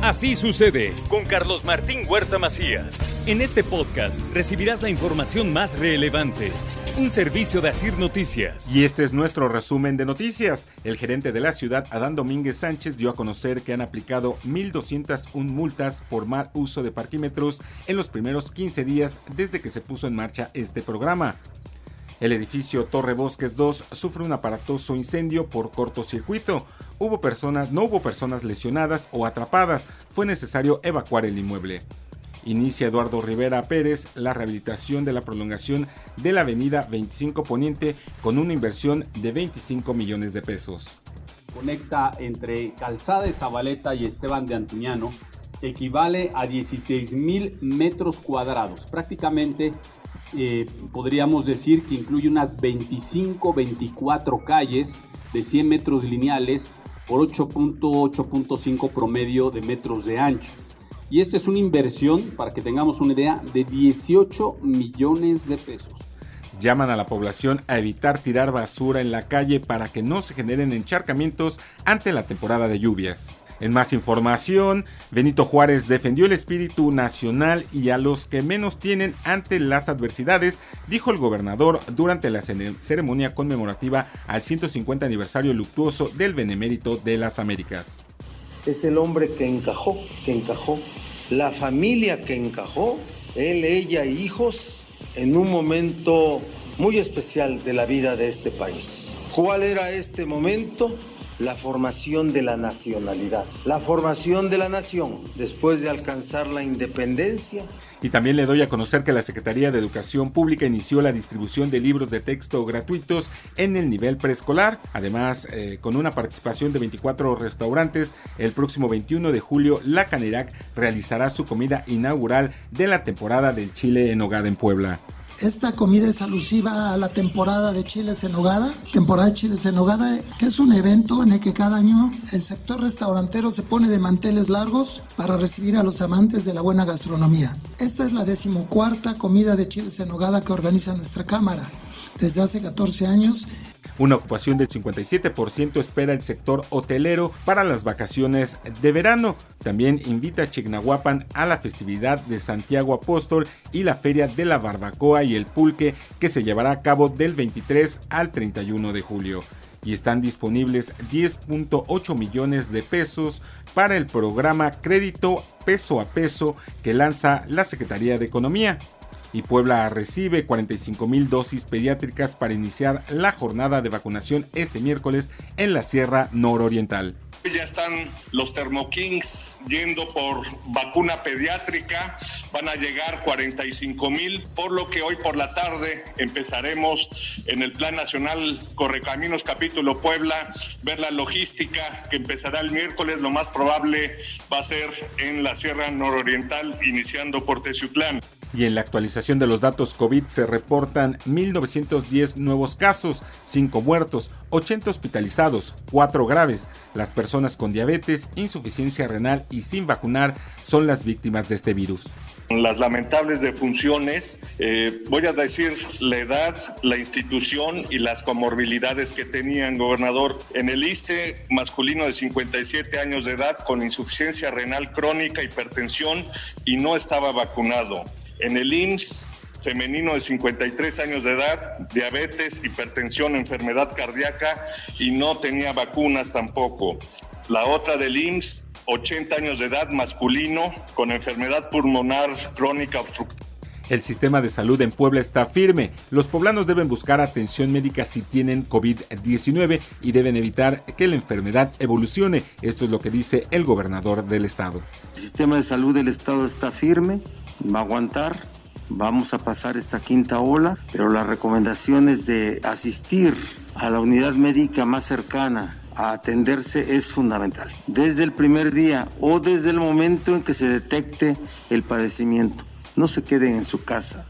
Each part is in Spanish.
Así sucede con Carlos Martín Huerta Macías. En este podcast recibirás la información más relevante. Un servicio de Asir Noticias. Y este es nuestro resumen de noticias. El gerente de la ciudad, Adán Domínguez Sánchez, dio a conocer que han aplicado 1.201 multas por mal uso de parquímetros en los primeros 15 días desde que se puso en marcha este programa. El edificio Torre Bosques 2 sufre un aparatoso incendio por cortocircuito. Hubo personas, no hubo personas lesionadas o atrapadas. Fue necesario evacuar el inmueble. Inicia Eduardo Rivera Pérez la rehabilitación de la prolongación de la avenida 25 Poniente con una inversión de 25 millones de pesos. Conecta entre Calzada de Zabaleta y Esteban de Antuñano equivale a 16 mil metros cuadrados, prácticamente eh, podríamos decir que incluye unas 25, 24 calles de 100 metros lineales por 8.8.5 promedio de metros de ancho. Y esto es una inversión, para que tengamos una idea, de 18 millones de pesos. Llaman a la población a evitar tirar basura en la calle para que no se generen encharcamientos ante la temporada de lluvias. En más información, Benito Juárez defendió el espíritu nacional y a los que menos tienen ante las adversidades, dijo el gobernador durante la ceremonia conmemorativa al 150 aniversario luctuoso del Benemérito de las Américas. Es el hombre que encajó, que encajó, la familia que encajó, él, ella hijos, en un momento muy especial de la vida de este país. ¿Cuál era este momento? La formación de la nacionalidad, la formación de la nación después de alcanzar la independencia. Y también le doy a conocer que la Secretaría de Educación Pública inició la distribución de libros de texto gratuitos en el nivel preescolar. Además, eh, con una participación de 24 restaurantes, el próximo 21 de julio, la Canirac realizará su comida inaugural de la temporada del Chile en Hogada en Puebla. Esta comida es alusiva a la temporada de chiles en nogada, temporada de chiles en nogada, que es un evento en el que cada año el sector restaurantero se pone de manteles largos para recibir a los amantes de la buena gastronomía. Esta es la decimocuarta comida de chiles en nogada que organiza nuestra cámara. Desde hace 14 años una ocupación del 57% espera el sector hotelero para las vacaciones de verano. También invita a Chignahuapan a la festividad de Santiago Apóstol y la Feria de la Barbacoa y el Pulque que se llevará a cabo del 23 al 31 de julio y están disponibles 10.8 millones de pesos para el programa Crédito Peso a Peso que lanza la Secretaría de Economía y Puebla recibe 45 mil dosis pediátricas para iniciar la jornada de vacunación este miércoles en la Sierra Nororiental. Ya están los Thermokings yendo por vacuna pediátrica, van a llegar 45 mil, por lo que hoy por la tarde empezaremos en el Plan Nacional Correcaminos Capítulo Puebla, ver la logística que empezará el miércoles, lo más probable va a ser en la Sierra Nororiental, iniciando por Teciutlán. Y en la actualización de los datos COVID se reportan 1.910 nuevos casos, 5 muertos, 80 hospitalizados, 4 graves. Las personas con diabetes, insuficiencia renal y sin vacunar son las víctimas de este virus. Las lamentables defunciones, eh, voy a decir la edad, la institución y las comorbilidades que tenían, gobernador. En el ISTE, masculino de 57 años de edad con insuficiencia renal crónica, hipertensión y no estaba vacunado. En el IMSS, femenino de 53 años de edad, diabetes, hipertensión, enfermedad cardíaca y no tenía vacunas tampoco. La otra del IMSS, 80 años de edad, masculino, con enfermedad pulmonar crónica obstructiva. El sistema de salud en Puebla está firme. Los poblanos deben buscar atención médica si tienen COVID-19 y deben evitar que la enfermedad evolucione. Esto es lo que dice el gobernador del estado. El sistema de salud del estado está firme va a aguantar. Vamos a pasar esta quinta ola, pero la recomendación es de asistir a la unidad médica más cercana a atenderse es fundamental. Desde el primer día o desde el momento en que se detecte el padecimiento. No se queden en su casa.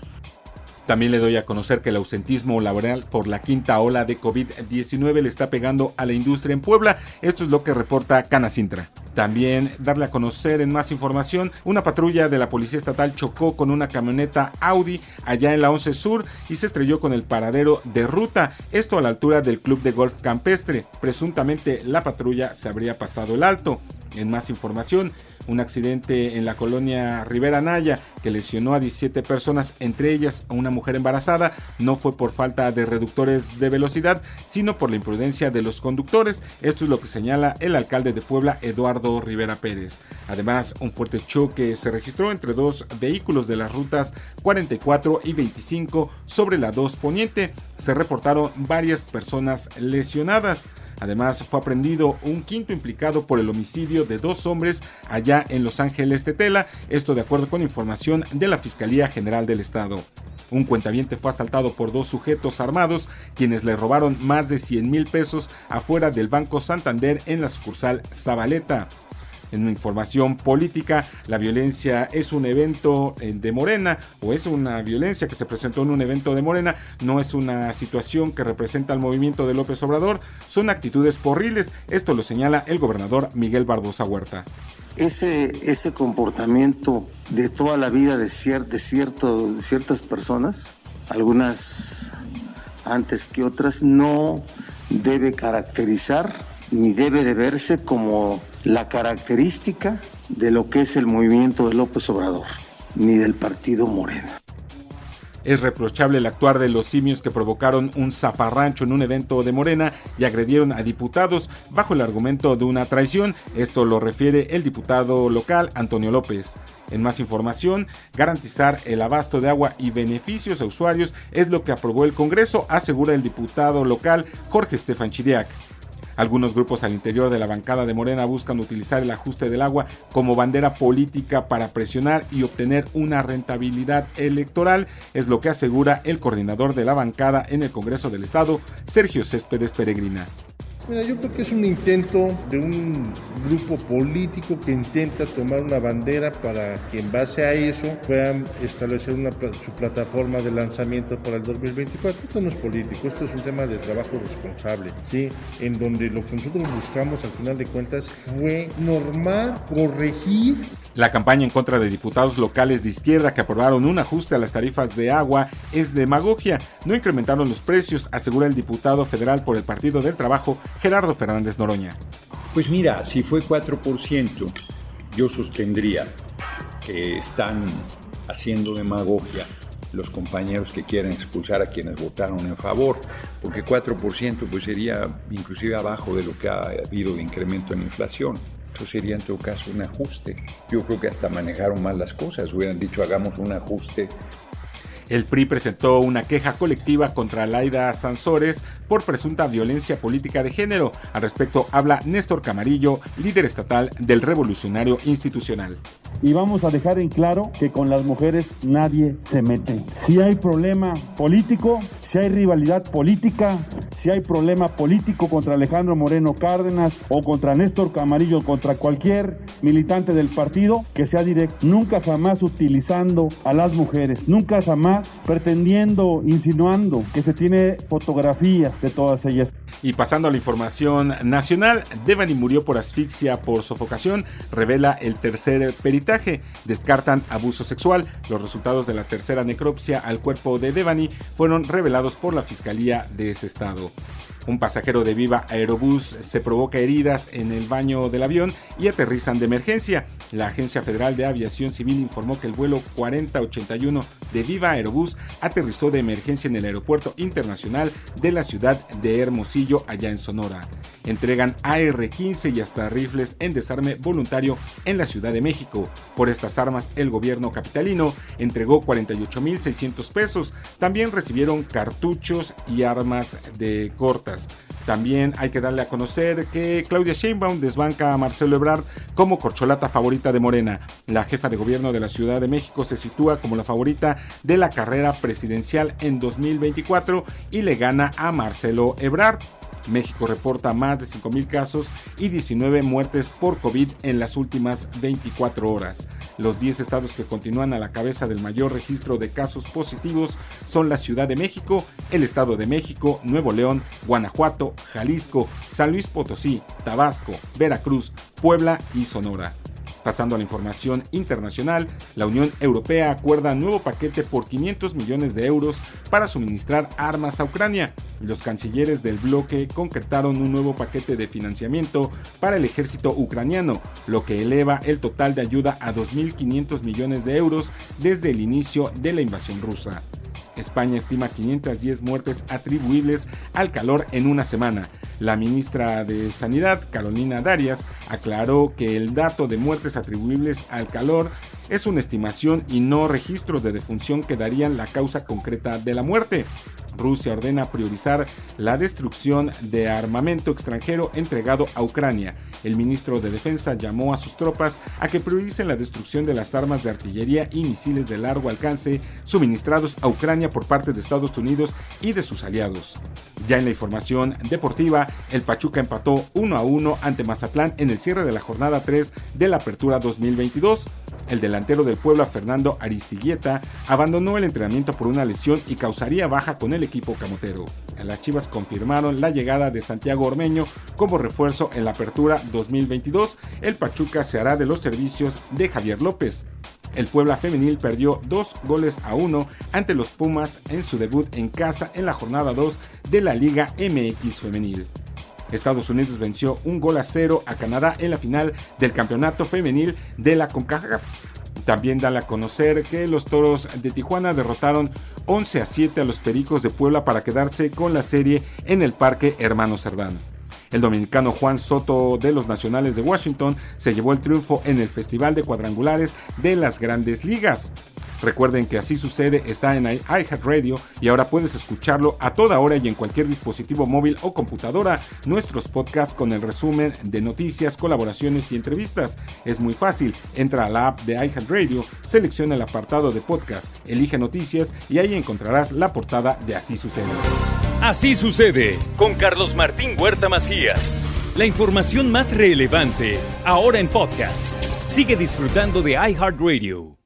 También le doy a conocer que el ausentismo laboral por la quinta ola de COVID-19 le está pegando a la industria en Puebla. Esto es lo que reporta Canacintra. También darle a conocer en más información, una patrulla de la Policía Estatal chocó con una camioneta Audi allá en la 11 Sur y se estrelló con el paradero de ruta, esto a la altura del Club de Golf Campestre. Presuntamente la patrulla se habría pasado el alto. En más información, un accidente en la colonia Rivera Naya que lesionó a 17 personas, entre ellas a una mujer embarazada. No fue por falta de reductores de velocidad, sino por la imprudencia de los conductores. Esto es lo que señala el alcalde de Puebla, Eduardo Rivera Pérez. Además, un fuerte choque se registró entre dos vehículos de las rutas 44 y 25 sobre la 2 Poniente. Se reportaron varias personas lesionadas. Además, fue aprendido un quinto implicado por el homicidio de dos hombres allá en Los Ángeles Tetela, esto de acuerdo con información de la Fiscalía General del Estado. Un cuentaviente fue asaltado por dos sujetos armados, quienes le robaron más de 100 mil pesos afuera del Banco Santander en la sucursal Zabaleta. En información política, la violencia es un evento eh, de Morena o es una violencia que se presentó en un evento de Morena, no es una situación que representa al movimiento de López Obrador, son actitudes porriles, esto lo señala el gobernador Miguel Barbosa Huerta. Ese, ese comportamiento de toda la vida de, de ciertas personas, algunas antes que otras, no debe caracterizar ni debe de verse como la característica de lo que es el movimiento de López Obrador, ni del partido Morena. Es reprochable el actuar de los simios que provocaron un zafarrancho en un evento de Morena y agredieron a diputados bajo el argumento de una traición. Esto lo refiere el diputado local Antonio López. En más información, garantizar el abasto de agua y beneficios a usuarios es lo que aprobó el Congreso, asegura el diputado local Jorge Estefan Chiriac. Algunos grupos al interior de la bancada de Morena buscan utilizar el ajuste del agua como bandera política para presionar y obtener una rentabilidad electoral, es lo que asegura el coordinador de la bancada en el Congreso del Estado, Sergio Céspedes Peregrina. Mira, yo creo que es un intento de un grupo político que intenta tomar una bandera para que en base a eso puedan establecer su plataforma de lanzamiento para el 2024. Esto no es político, esto es un tema de trabajo responsable, ¿sí? En donde lo que nosotros buscamos al final de cuentas fue normal, corregir la campaña en contra de diputados locales de izquierda que aprobaron un ajuste a las tarifas de agua es demagogia. No incrementaron los precios, asegura el diputado federal por el Partido del Trabajo, Gerardo Fernández Noroña. Pues mira, si fue 4%, yo sostendría que están haciendo demagogia los compañeros que quieren expulsar a quienes votaron en favor, porque 4% pues sería inclusive abajo de lo que ha habido de incremento en inflación sería en todo caso un ajuste. Yo creo que hasta manejaron mal las cosas, hubieran dicho hagamos un ajuste el PRI presentó una queja colectiva contra Laida Sansores por presunta violencia política de género. Al respecto habla Néstor Camarillo, líder estatal del Revolucionario Institucional. Y vamos a dejar en claro que con las mujeres nadie se mete. Si hay problema político, si hay rivalidad política, si hay problema político contra Alejandro Moreno Cárdenas o contra Néstor Camarillo, contra cualquier militante del partido, que sea directo. Nunca jamás utilizando a las mujeres, nunca jamás pretendiendo, insinuando que se tiene fotografías de todas ellas. Y pasando a la información nacional, Devani murió por asfixia por sofocación, revela el tercer peritaje. Descartan abuso sexual. Los resultados de la tercera necropsia al cuerpo de Devani fueron revelados por la Fiscalía de ese estado. Un pasajero de Viva Aerobús se provoca heridas en el baño del avión y aterrizan de emergencia. La Agencia Federal de Aviación Civil informó que el vuelo 4081 de Viva Aerobús aterrizó de emergencia en el Aeropuerto Internacional de la ciudad de Hermosillo, allá en Sonora. Entregan AR-15 y hasta rifles en desarme voluntario en la Ciudad de México. Por estas armas, el gobierno capitalino entregó 48.600 pesos. También recibieron cartuchos y armas de cortas. También hay que darle a conocer que Claudia Sheinbaum desbanca a Marcelo Ebrard como corcholata favorita de Morena. La jefa de gobierno de la Ciudad de México se sitúa como la favorita de la carrera presidencial en 2024 y le gana a Marcelo Ebrard. México reporta más de 5.000 casos y 19 muertes por COVID en las últimas 24 horas. Los 10 estados que continúan a la cabeza del mayor registro de casos positivos son la Ciudad de México, el Estado de México, Nuevo León, Guanajuato, Jalisco, San Luis Potosí, Tabasco, Veracruz, Puebla y Sonora. Pasando a la información internacional, la Unión Europea acuerda nuevo paquete por 500 millones de euros para suministrar armas a Ucrania. Los cancilleres del bloque concretaron un nuevo paquete de financiamiento para el ejército ucraniano, lo que eleva el total de ayuda a 2.500 millones de euros desde el inicio de la invasión rusa. España estima 510 muertes atribuibles al calor en una semana. La ministra de Sanidad, Carolina Darias, aclaró que el dato de muertes atribuibles al calor es una estimación y no registros de defunción que darían la causa concreta de la muerte. Rusia ordena priorizar la destrucción de armamento extranjero entregado a Ucrania. El ministro de Defensa llamó a sus tropas a que prioricen la destrucción de las armas de artillería y misiles de largo alcance suministrados a Ucrania por parte de Estados Unidos y de sus aliados. Ya en la información deportiva, el Pachuca empató 1 a 1 ante Mazatlán en el cierre de la jornada 3 de la Apertura 2022. El delantero del Puebla, Fernando Aristigueta, abandonó el entrenamiento por una lesión y causaría baja con el equipo camotero. Las Chivas confirmaron la llegada de Santiago Ormeño como refuerzo en la apertura 2022. El Pachuca se hará de los servicios de Javier López. El Puebla femenil perdió dos goles a uno ante los Pumas en su debut en casa en la jornada 2 de la Liga MX femenil. Estados Unidos venció un gol a cero a Canadá en la final del campeonato femenil de la CONCACAF. También da a conocer que los Toros de Tijuana derrotaron 11 a 7 a los Pericos de Puebla para quedarse con la serie en el Parque Hermano Cerdán. El dominicano Juan Soto de los Nacionales de Washington se llevó el triunfo en el Festival de Cuadrangulares de las Grandes Ligas. Recuerden que así sucede está en iHeartRadio y ahora puedes escucharlo a toda hora y en cualquier dispositivo móvil o computadora. Nuestros podcasts con el resumen de noticias, colaboraciones y entrevistas. Es muy fácil. Entra a la app de iHeartRadio, selecciona el apartado de podcast, elige noticias y ahí encontrarás la portada de Así sucede. Así sucede con Carlos Martín Huerta Macías. La información más relevante ahora en podcast. Sigue disfrutando de iHeartRadio.